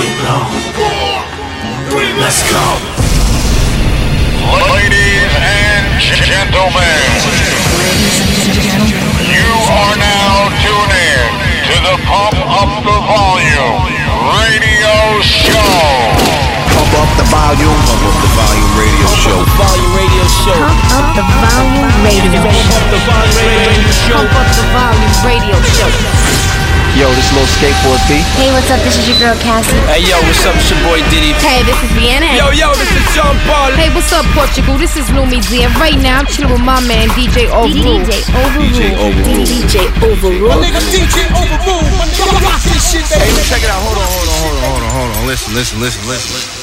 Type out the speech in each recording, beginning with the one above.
too long. Let's go. Ladies and gentlemen, you are now tuning in to the Pump Up the Volume radio show. Pump Up the Volume. Pump Up the Volume radio show. Pump Up the Volume radio show. Pump Up the Volume radio show. Pump Up the Volume radio show. Yo, this little skateboard B. Hey, what's up? This is your girl Cassie. Hey, yo, what's up? It's your boy Diddy. Hey, this is Vienna. Yo, yo, this is John Paul. Hey, what's up, Portugal? This is Lumi Z. And right now, I'm chilling with my man, DJ Overrule. DJ Overrule. DJ Overrule. DJ Overrule. My nigga, DJ Overrule. Hey, check it out. Hold on, hold on, hold on, hold on, hold on. Listen, listen, listen, listen, listen.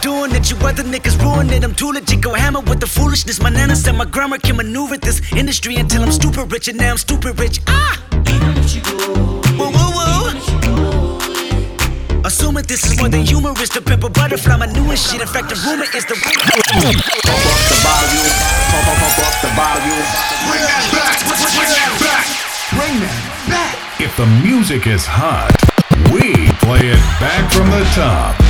doing it. You other niggas ruin it. I'm too legit, go hammer with the foolishness. My nana said my grammar can maneuver this industry until I'm stupid rich, and now I'm stupid rich. Ah! Whoa, whoa, whoa. Assuming this is more than humorous to pimp a butterfly, my newest shit. In fact, the rumor is the. Pump up the volume, pump, up the volume. Bring that back, bring that back, bring that back. If the music is hot, we play it back from the top.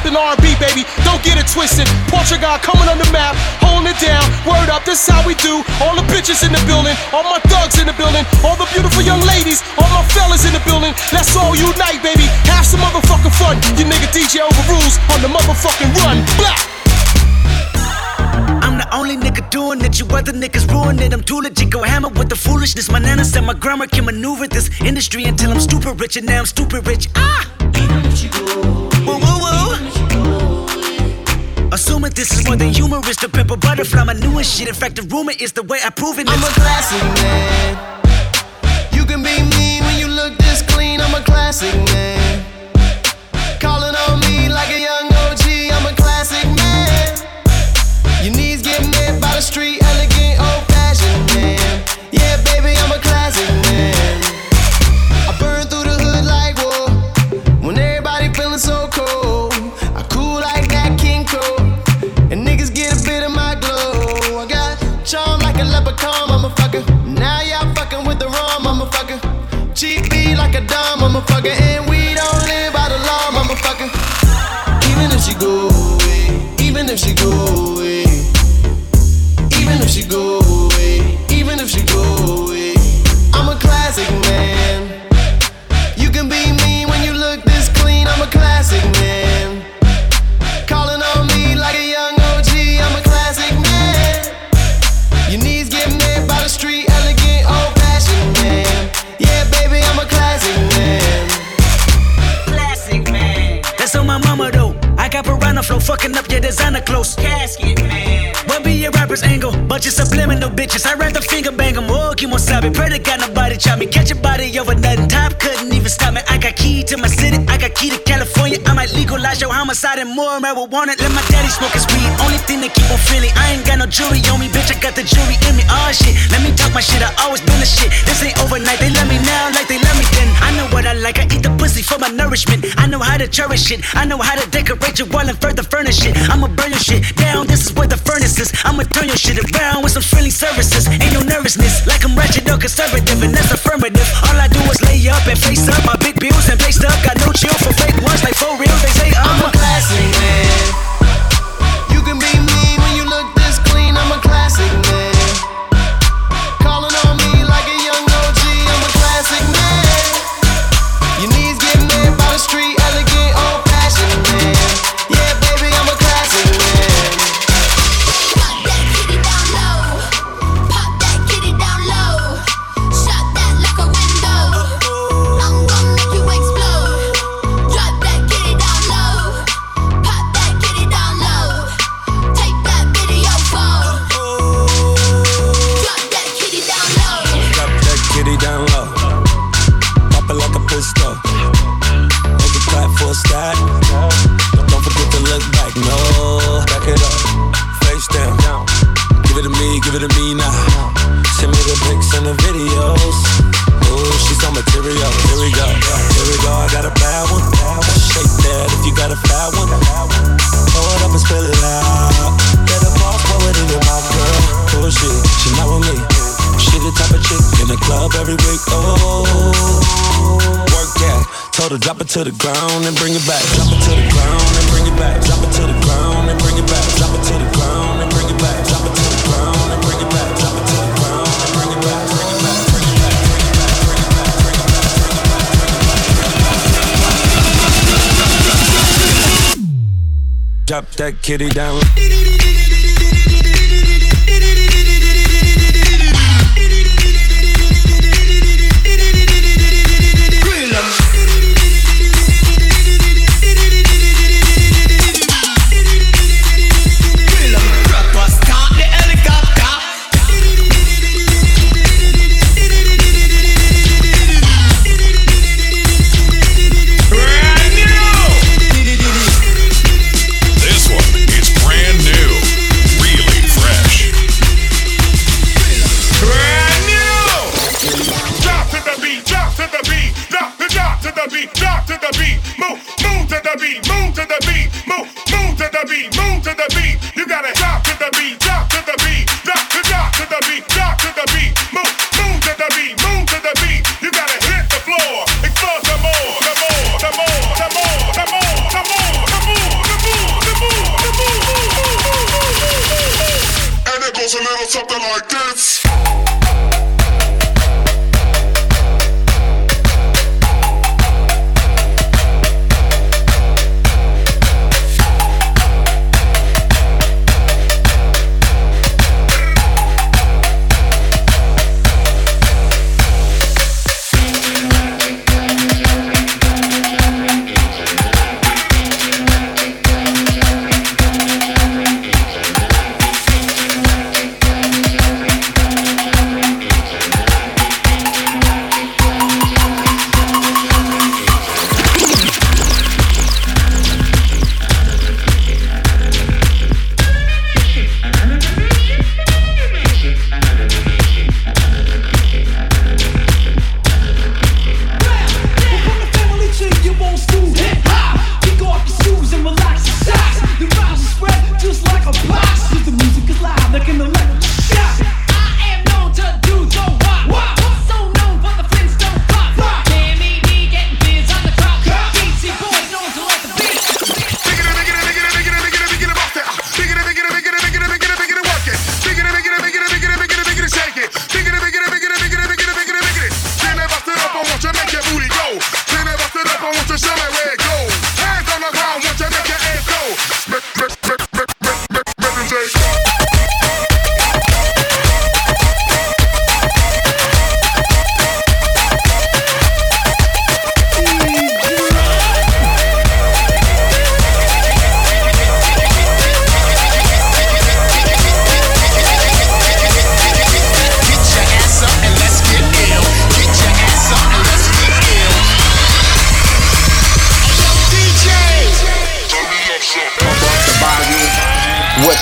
poppin' R&B, baby. Don't get it twisted. Portugal coming on the map, holding it down. Word up, this how we do. All the bitches in the building, all my thugs in the building, all the beautiful young ladies, all my fellas in the building. Let's all unite, baby. Have some motherfucking fun. You nigga DJ overrules on the motherfucking run. Black. I'm the only nigga doing it. You other niggas ruin it. I'm too legit. Go hammer with the foolishness. My nana said my grammar can maneuver this industry until I'm stupid rich, and now I'm stupid rich. Ah assuming this is more than humorous. The pepper butterfly, my newest shit. In fact, the rumor is the way I prove it. I'm a classic man. You can be mean when you look this clean. I'm a classic man. want it, let my daddy smoke his weed. Only thing that keep on feeling, I ain't got no jewelry on me, bitch. I got the jewelry in me. Oh shit, let me talk my shit. I always been the shit. This ain't overnight, they love me now like they love me then. I know what I like, I eat the pussy for my nourishment. I know how to cherish it, I know how to decorate your wall and further furnish it. I'ma burn your shit down, this is where the furnace is. I'ma turn your shit around. kitty down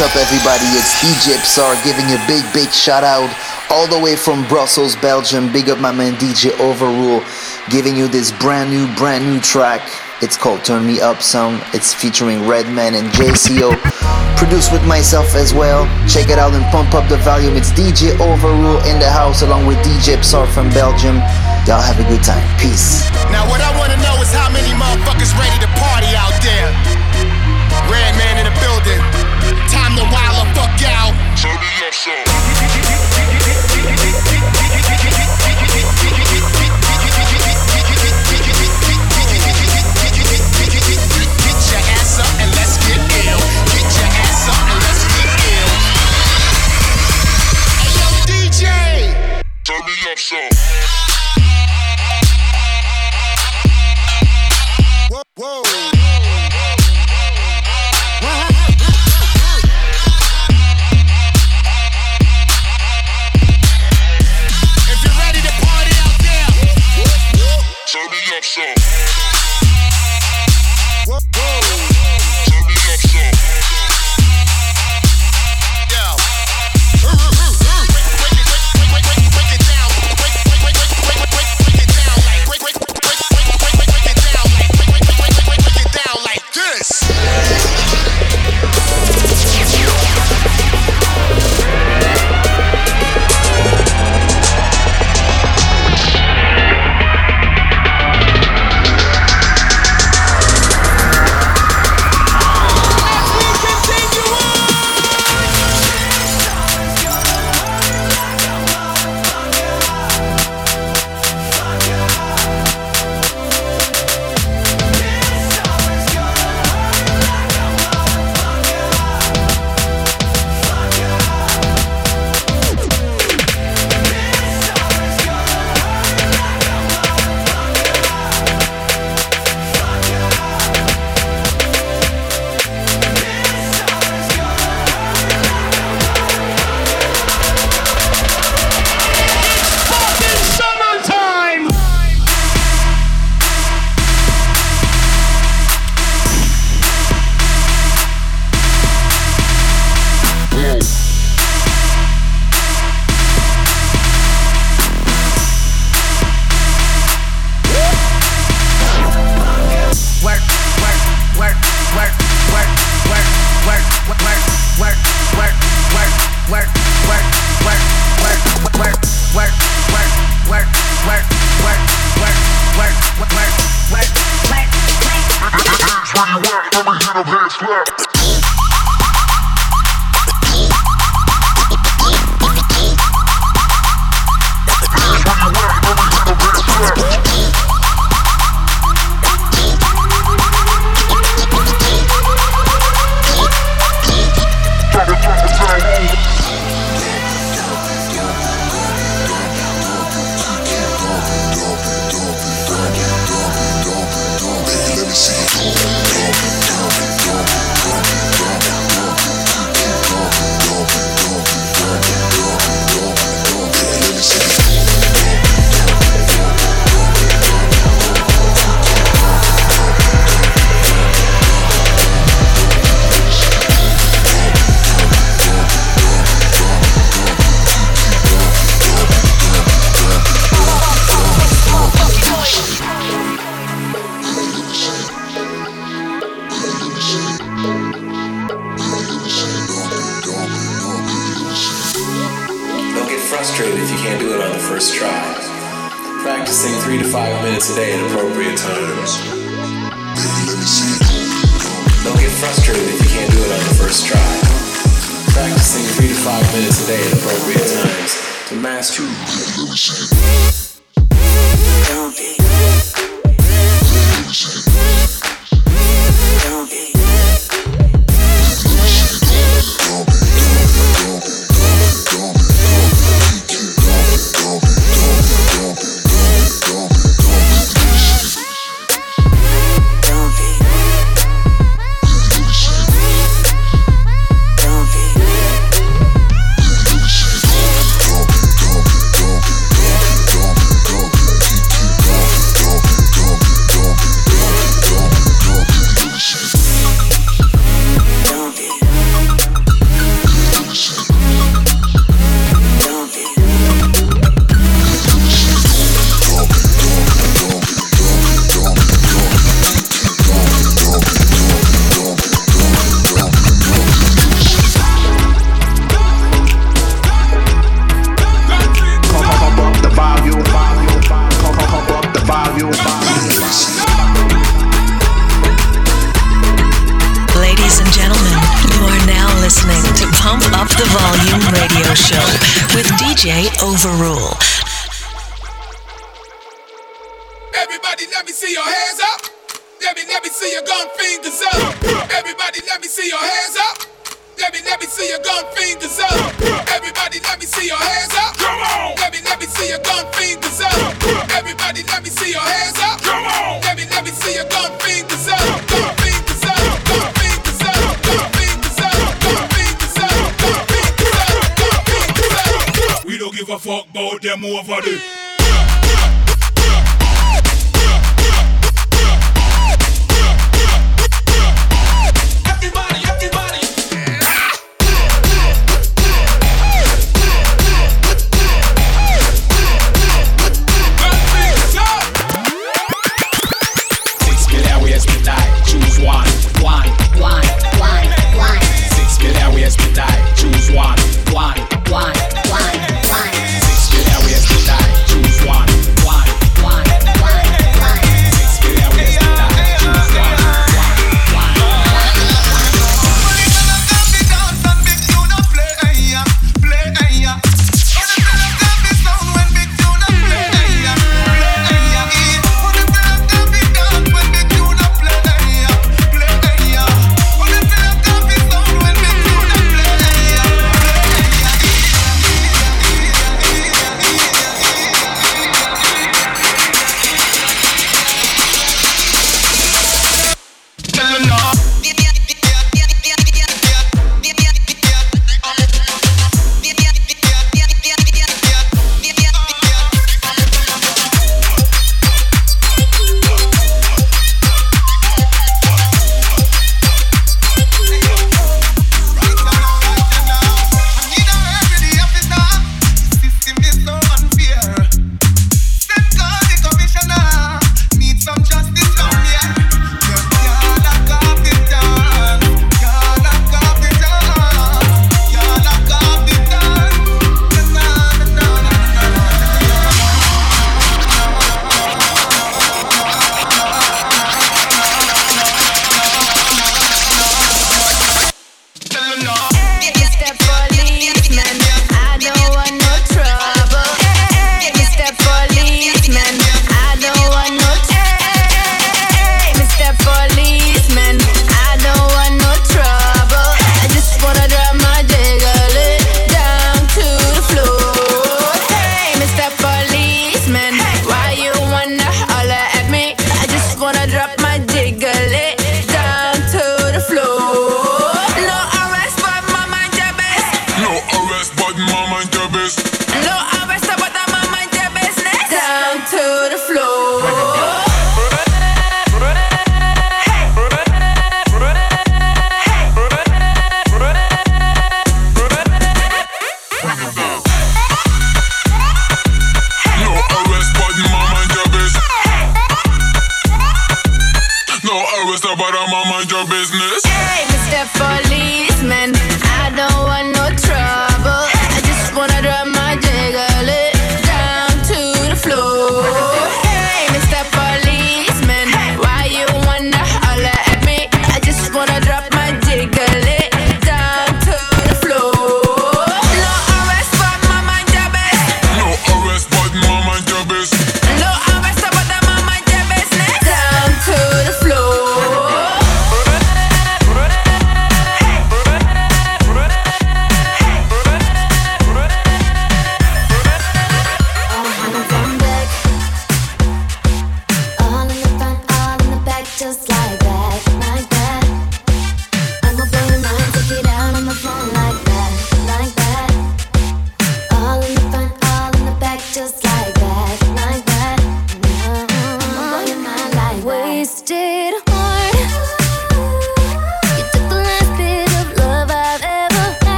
What's up, everybody? It's DJ Psar giving you a big, big shout out all the way from Brussels, Belgium. Big up my man DJ Overrule, giving you this brand new, brand new track. It's called Turn Me Up Song. It's featuring Redman and JCO. Produced with myself as well. Check it out and pump up the volume. It's DJ Overrule in the house along with DJ Psar from Belgium. Y'all have a good time. Peace. Now what I wanna know is how many motherfuckers ready soul. Hands clap. Out, we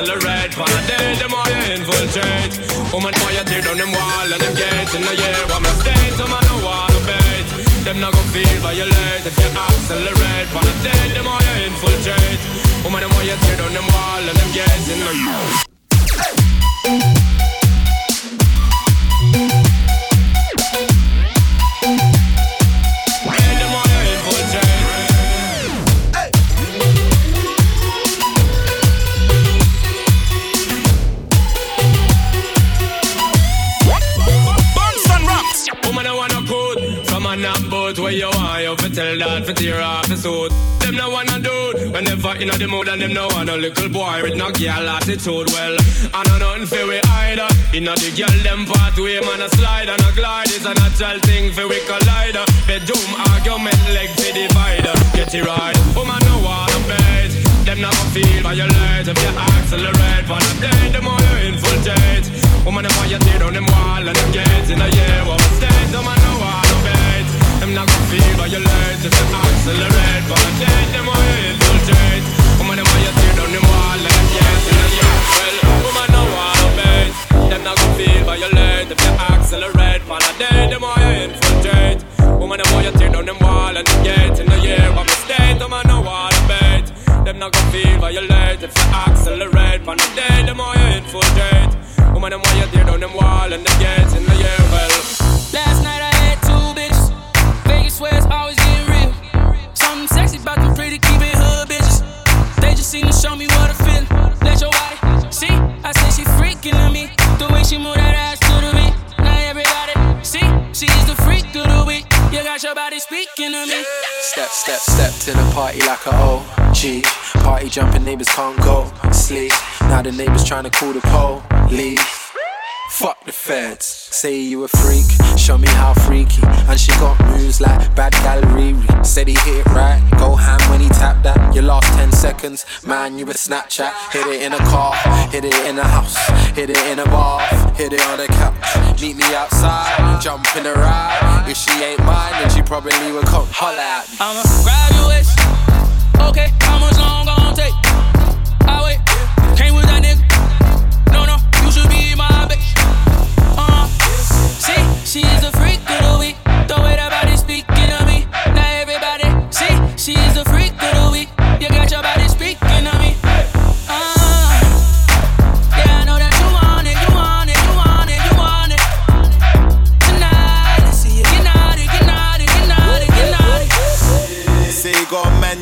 accelerate. A day, them all infiltrate. Woman, why you tear down them wall and them gates in the year? What mistakes? Woman, no wanna bait. Them not gonna feel violate if you accelerate. A day, them all infiltrate. Woman, why you tear down them wall and them gates in the year? Suit. Them no wanna do it. Whenever inna the mood and them no want a little boy with no girl attitude. Well, I know nothing fi we either. Inna the girl them pathway, man a slide and a glide. is a natural thing fi we collide. Bedroom argument leg fi divider. Get it right. Woman no wanna bait. Them gonna feel violate if you accelerate. For the day, the more you infiltrate. Woman, more you tear down them wall and them gates in a year. What mistake? Them man no wanna bait. Them not feel violate if you accelerate. Step a party like a OG. Party jumping neighbors can't go sleep. Now the neighbors trying to call the police. Fuck the feds. Say you a freak, show me how freaky. And she got moves like bad gallery. Said he hit it right, go ham when he tapped that. Your last 10 seconds, man, you a Snapchat. Hit it in a car, hit it in a house, hit it in a bar, hit it on the couch. Meet me outside, jump in ride. If she ain't mine, then she probably would come holla at me. I'm a graduate. Okay, how much long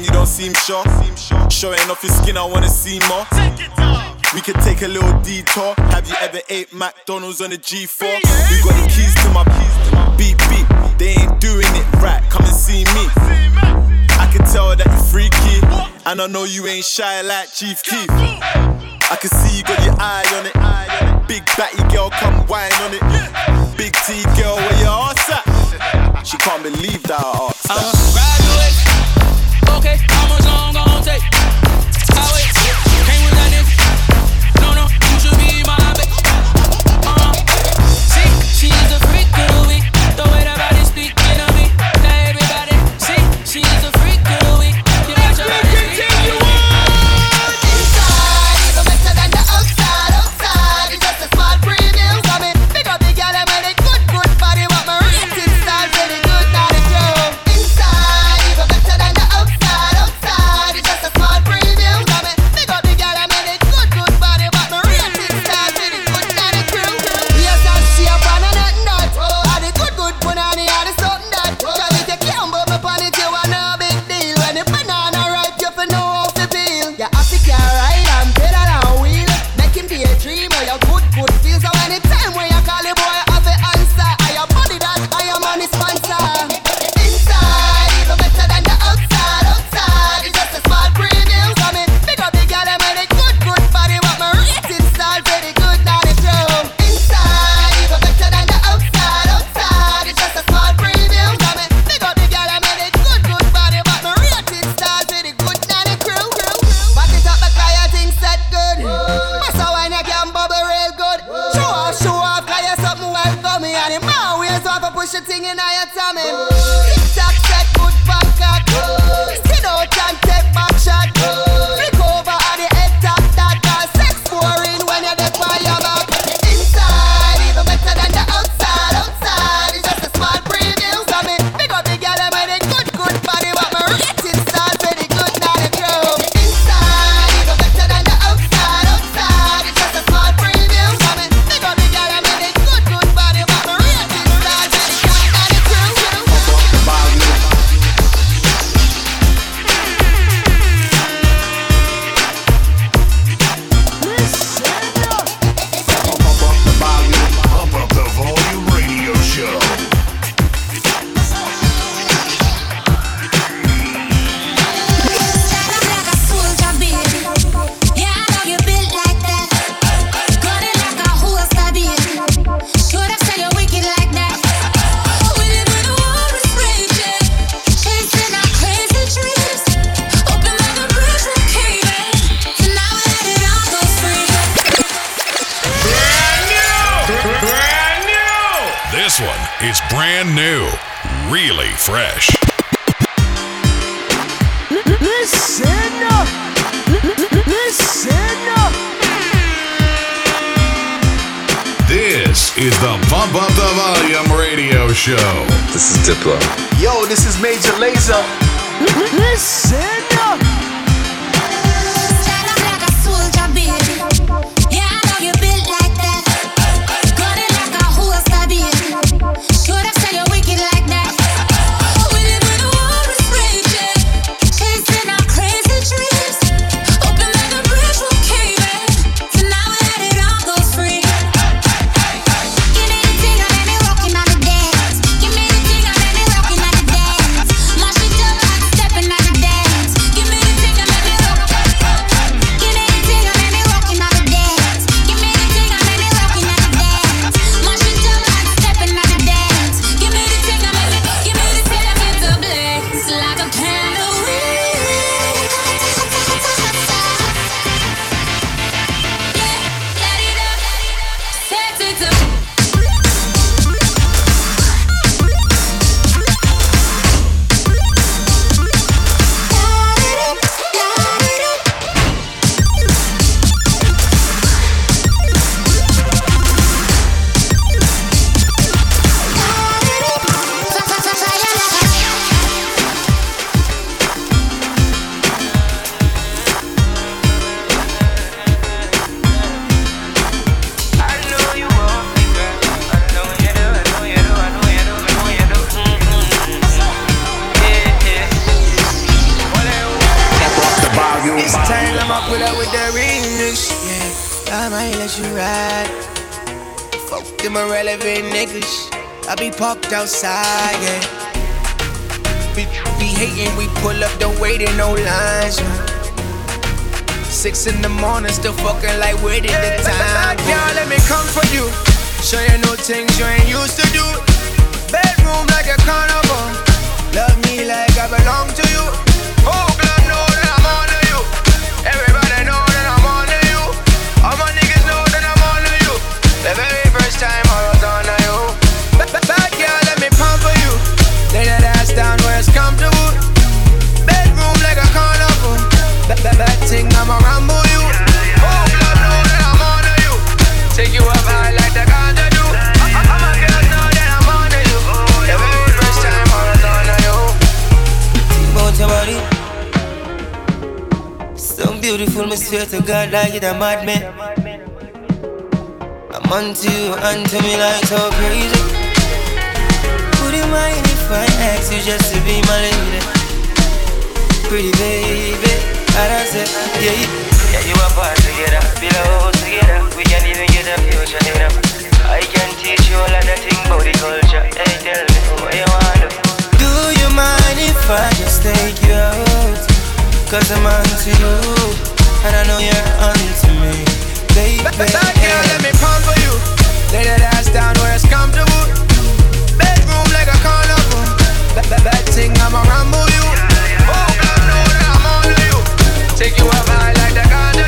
you got a man, you don't seem sure. Showing off your skin, I wanna see more. We could take a little detour. Have you ever ate McDonald's on a G4? You got the keys to my piece, to my beep beep. They ain't doing it right. Come and see me. I can tell that you're freaky, and I know you ain't shy like Chief Keef. I can see you got your eye on it. Big batty girl, come whine on it. Big T girl, where your ass at? She can't believe that I asked I'm that. a graduate. How much swear to God, like it a madman. I'm onto you, onto me like so crazy. Would you mind if I ask you just to be my lady? Pretty baby, I said, yeah, yeah, you apart together, below together. We can even get a future together. I can teach you all of the thing about the culture. Hey, tell me what you want do. you mind if I just take you out? Cause I'm onto you, and I know you're onto me, baby. Bad girl, let me pump for you. Lay that ass down where it's comfortable. Bedroom like a carnival. That, that, that thing, I'ma rumble you. Oh, God, know that I'm on to you. Take you up high like the ganja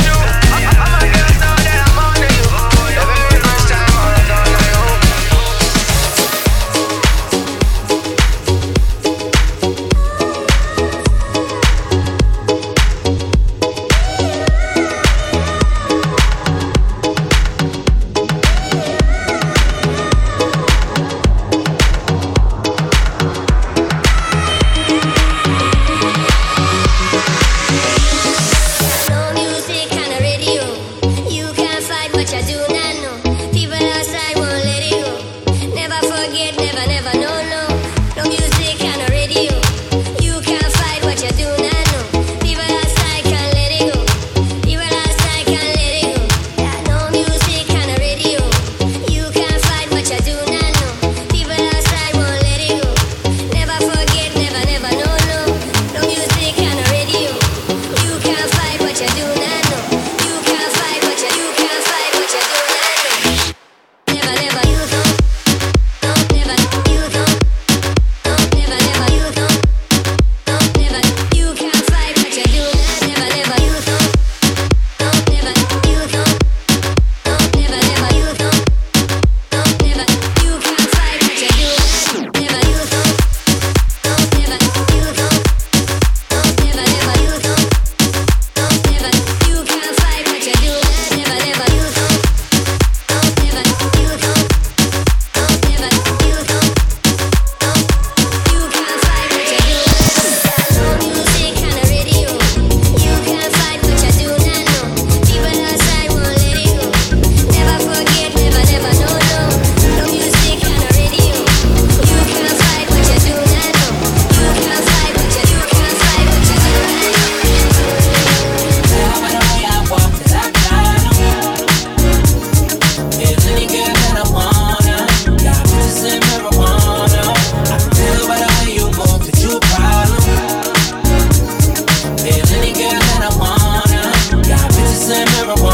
never want.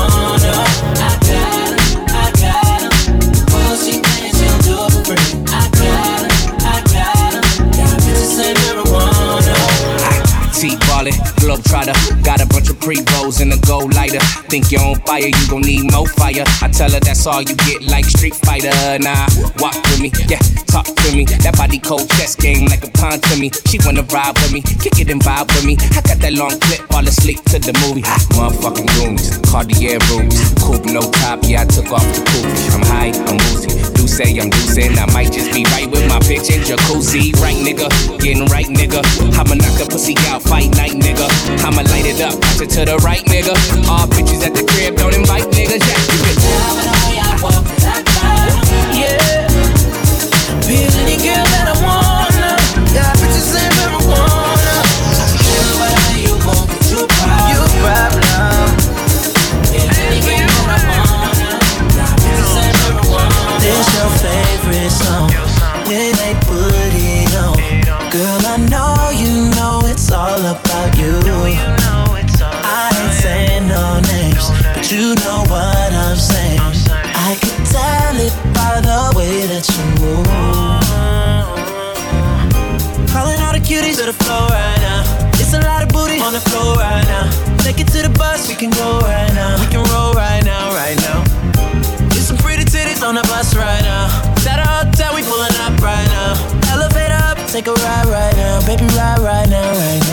Think you're on fire, you gon' need more fire. I tell her that's all you get, like Street Fighter. Nah, walk with me, yeah, talk to me. That body cold chest game like a pond to me. She wanna ride with me, kick it and vibe with me. I got that long clip, fall asleep to the movie. Motherfucking goons, Cartier rooms, coupe no top, yeah, I took off the coupe. I'm high, I'm woozy say I'm juicing. I might just be right with my bitch in jacuzzi. Right, nigga. Getting right, nigga. I'ma knock the pussy out, fight night, nigga. I'ma light it up, watch it to the right, nigga. All bitches at the crib, don't invite nigga. Yeah, you can I Yeah. baby, right, right now, right.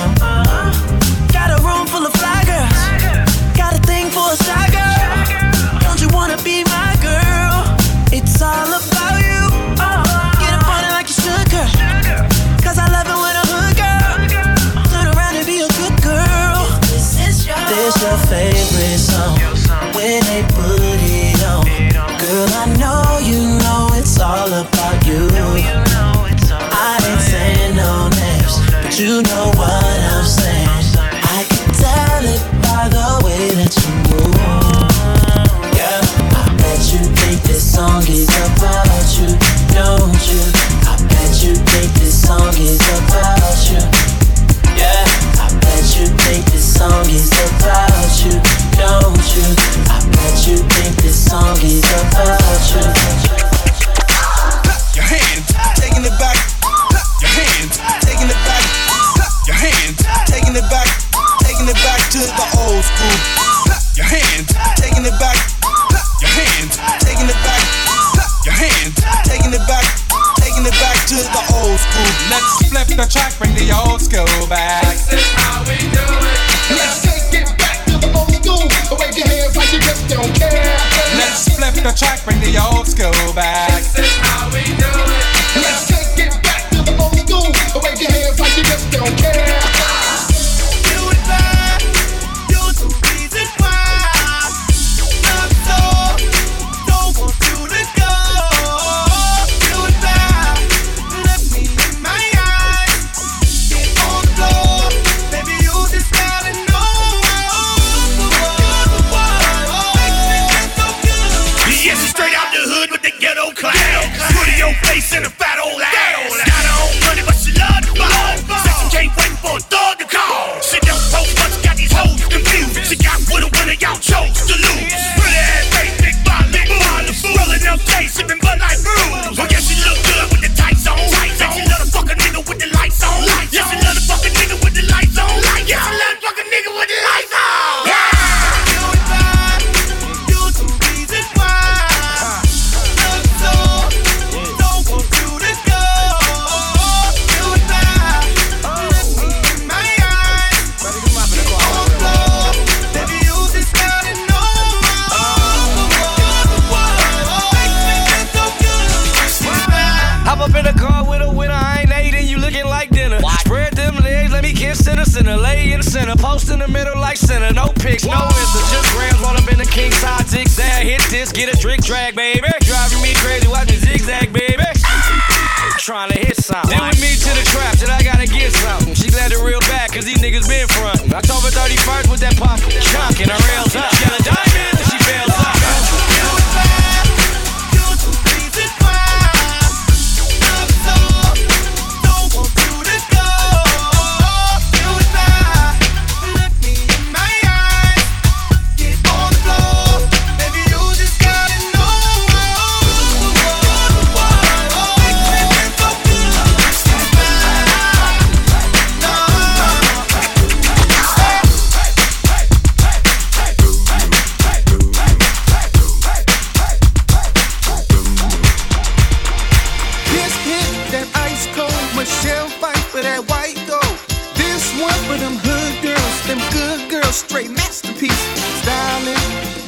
them good girls straight masterpiece. Styling,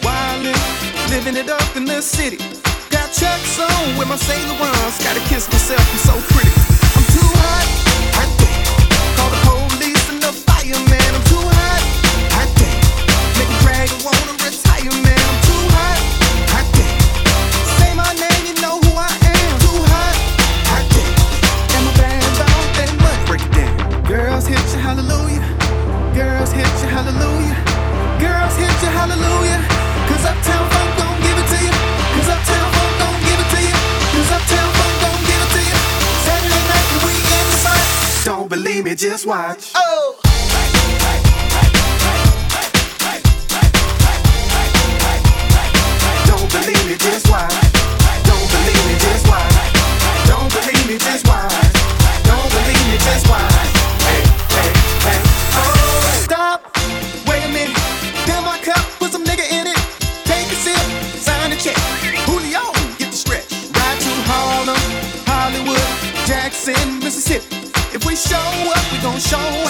wildin', living it up in the city. Got chucks on with my Sailor ones. Gotta kiss myself, I'm so pretty. just watch. 烧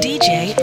DJ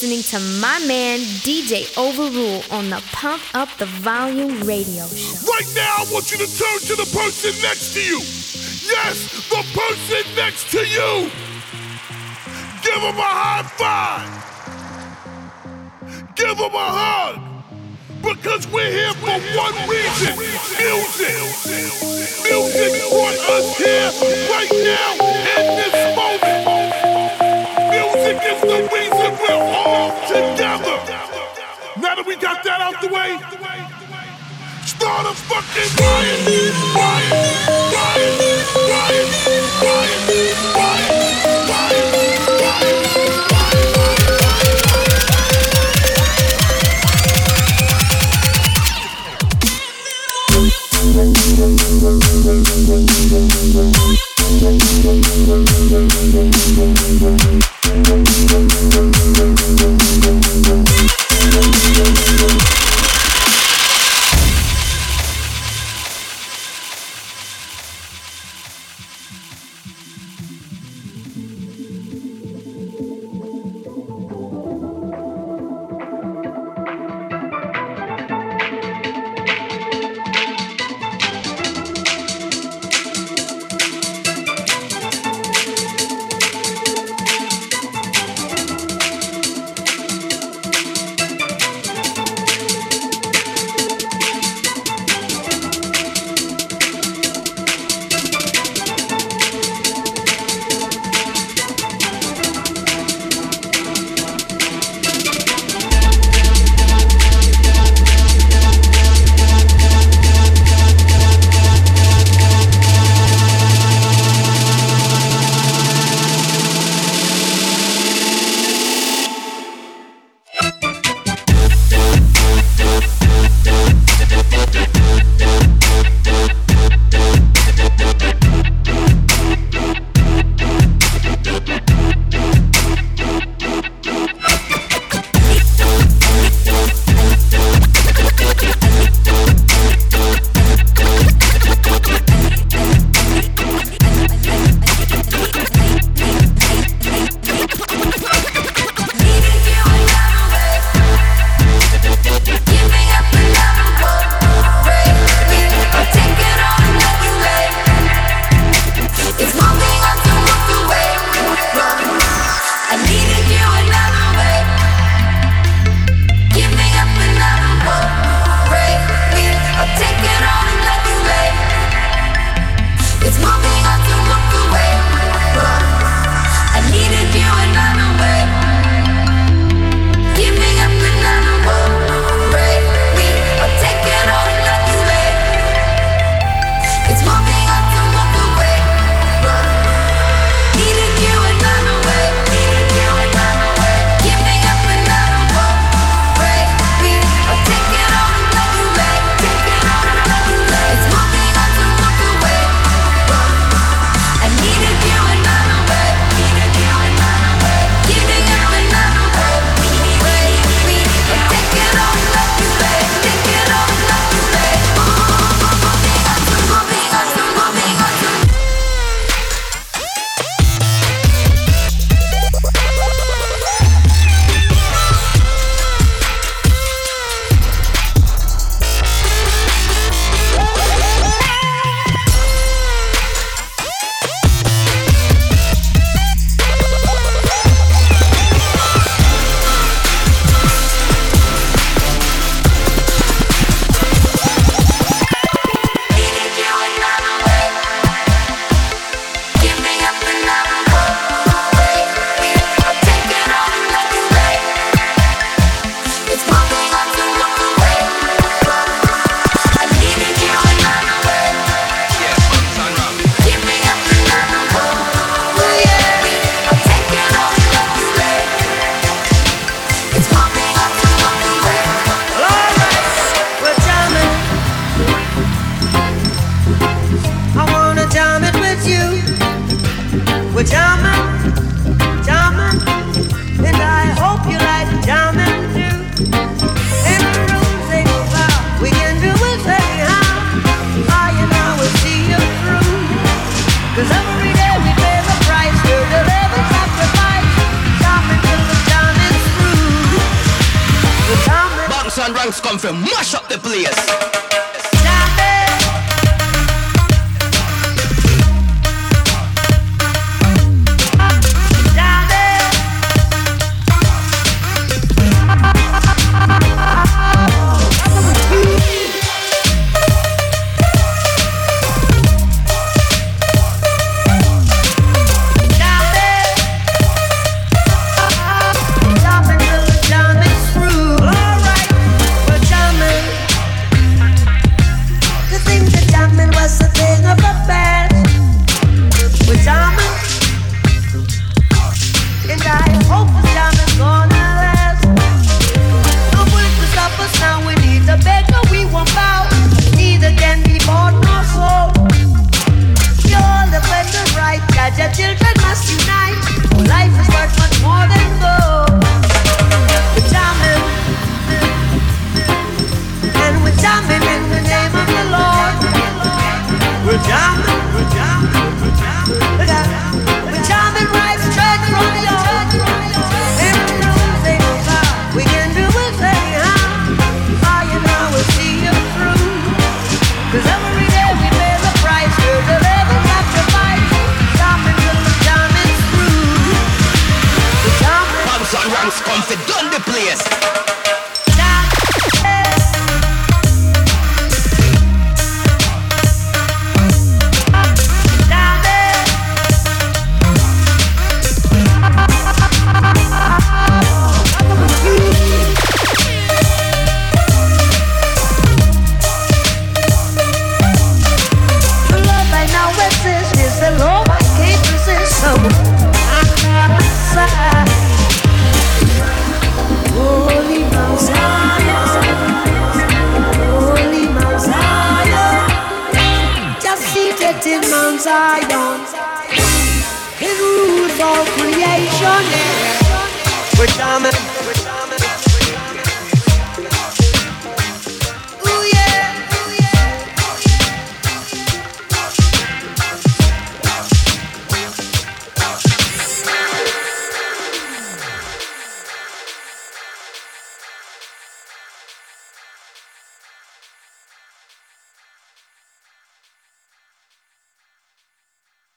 listening to my man DJ Overrule on the Pump Up the Volume radio show. Right now, I want you to turn to the person next to you. Yes, the person next to you. Give him a high five. Give him a hug. Because we're here for one reason start a fucking riot, riot, riot, riot, riot, riot, riot,